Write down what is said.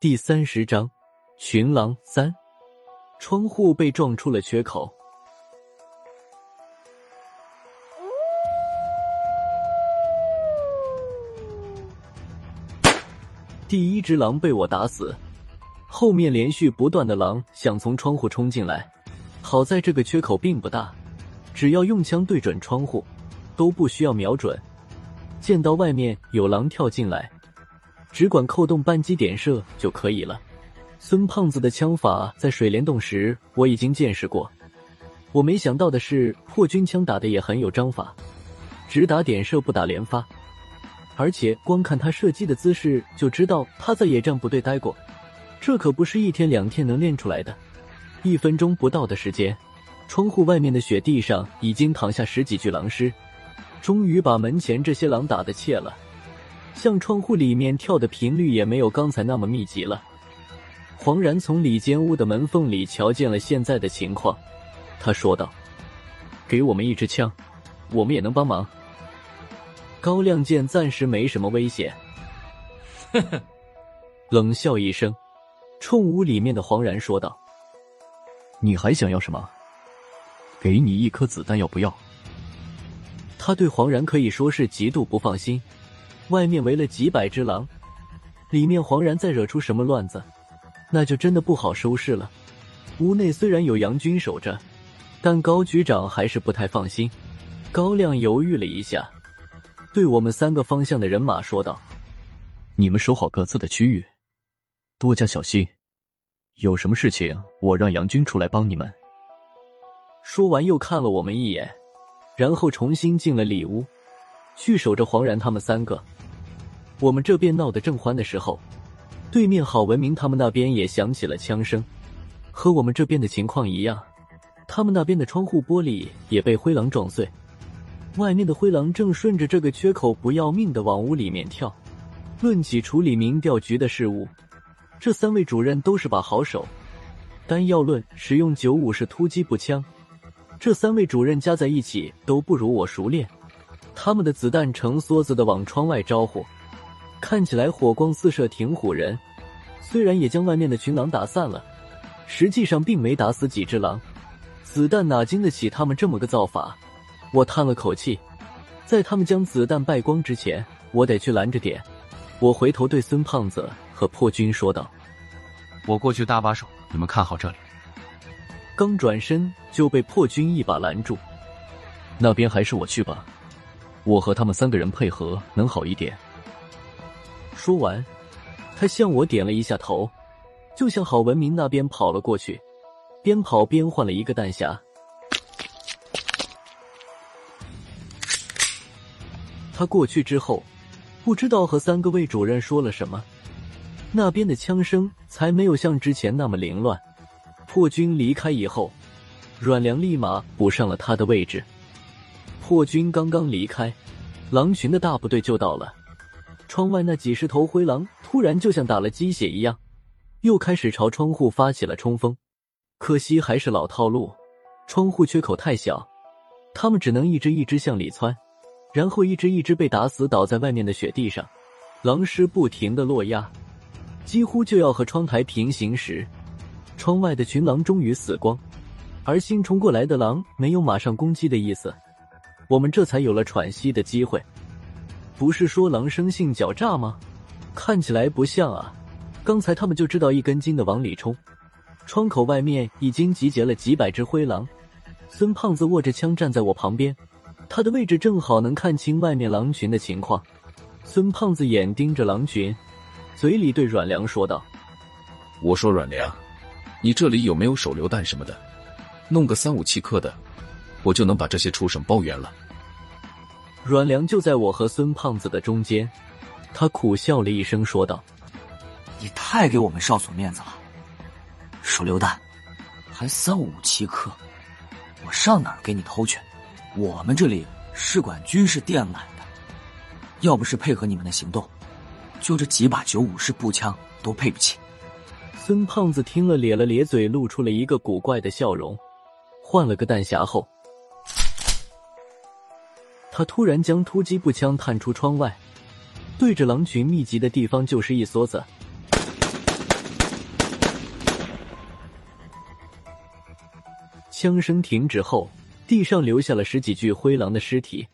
第三十章，群狼三，窗户被撞出了缺口。第一只狼被我打死，后面连续不断的狼想从窗户冲进来，好在这个缺口并不大，只要用枪对准窗户，都不需要瞄准。见到外面有狼跳进来。只管扣动扳机点射就可以了。孙胖子的枪法在水帘洞时我已经见识过，我没想到的是破军枪打的也很有章法，只打点射不打连发，而且光看他射击的姿势就知道他在野战部队待过，这可不是一天两天能练出来的。一分钟不到的时间，窗户外面的雪地上已经躺下十几具狼尸，终于把门前这些狼打得怯了。向窗户里面跳的频率也没有刚才那么密集了。黄然从里间屋的门缝里瞧见了现在的情况，他说道：“给我们一支枪，我们也能帮忙。”高亮见暂时没什么危险，呵呵，冷笑一声，冲屋里面的黄然说道：“你还想要什么？给你一颗子弹，要不要？”他对黄然可以说是极度不放心。外面围了几百只狼，里面黄然再惹出什么乱子，那就真的不好收拾了。屋内虽然有杨军守着，但高局长还是不太放心。高亮犹豫了一下，对我们三个方向的人马说道：“你们守好各自的区域，多加小心。有什么事情，我让杨军出来帮你们。”说完，又看了我们一眼，然后重新进了里屋，去守着黄然他们三个。我们这边闹得正欢的时候，对面郝文明他们那边也响起了枪声，和我们这边的情况一样，他们那边的窗户玻璃也被灰狼撞碎，外面的灰狼正顺着这个缺口不要命的往屋里面跳。论起处理民调局的事务，这三位主任都是把好手，单要论使用九五式突击步枪，这三位主任加在一起都不如我熟练。他们的子弹成梭子的往窗外招呼。看起来火光四射，挺唬人。虽然也将外面的群狼打散了，实际上并没打死几只狼。子弹哪经得起他们这么个造法？我叹了口气，在他们将子弹败光之前，我得去拦着点。我回头对孙胖子和破军说道：“我过去搭把手，你们看好这里。”刚转身就被破军一把拦住：“那边还是我去吧，我和他们三个人配合能好一点。”说完，他向我点了一下头，就向郝文明那边跑了过去，边跑边换了一个弹匣。他过去之后，不知道和三个魏主任说了什么，那边的枪声才没有像之前那么凌乱。破军离开以后，阮良立马补上了他的位置。破军刚刚离开，狼群的大部队就到了。窗外那几十头灰狼突然就像打了鸡血一样，又开始朝窗户发起了冲锋。可惜还是老套路，窗户缺口太小，他们只能一只一只向里窜，然后一只一只被打死，倒在外面的雪地上。狼尸不停的落压，几乎就要和窗台平行时，窗外的群狼终于死光，而新冲过来的狼没有马上攻击的意思，我们这才有了喘息的机会。不是说狼生性狡诈吗？看起来不像啊！刚才他们就知道一根筋的往里冲。窗口外面已经集结了几百只灰狼。孙胖子握着枪站在我旁边，他的位置正好能看清外面狼群的情况。孙胖子眼盯着狼群，嘴里对阮良说道：“我说阮良，你这里有没有手榴弹什么的？弄个三五七克的，我就能把这些畜生包圆了。”阮良就在我和孙胖子的中间，他苦笑了一声，说道：“你太给我们少佐面子了，手榴弹还三五七颗，我上哪儿给你偷去？我们这里是管军事电缆的，要不是配合你们的行动，就这几把九五式步枪都配不起。”孙胖子听了咧了咧嘴，露出了一个古怪的笑容，换了个弹匣后。他突然将突击步枪探出窗外。对着狼群密集的地方就是一梭子。枪声停止后地上留下了十几具灰狼的尸体。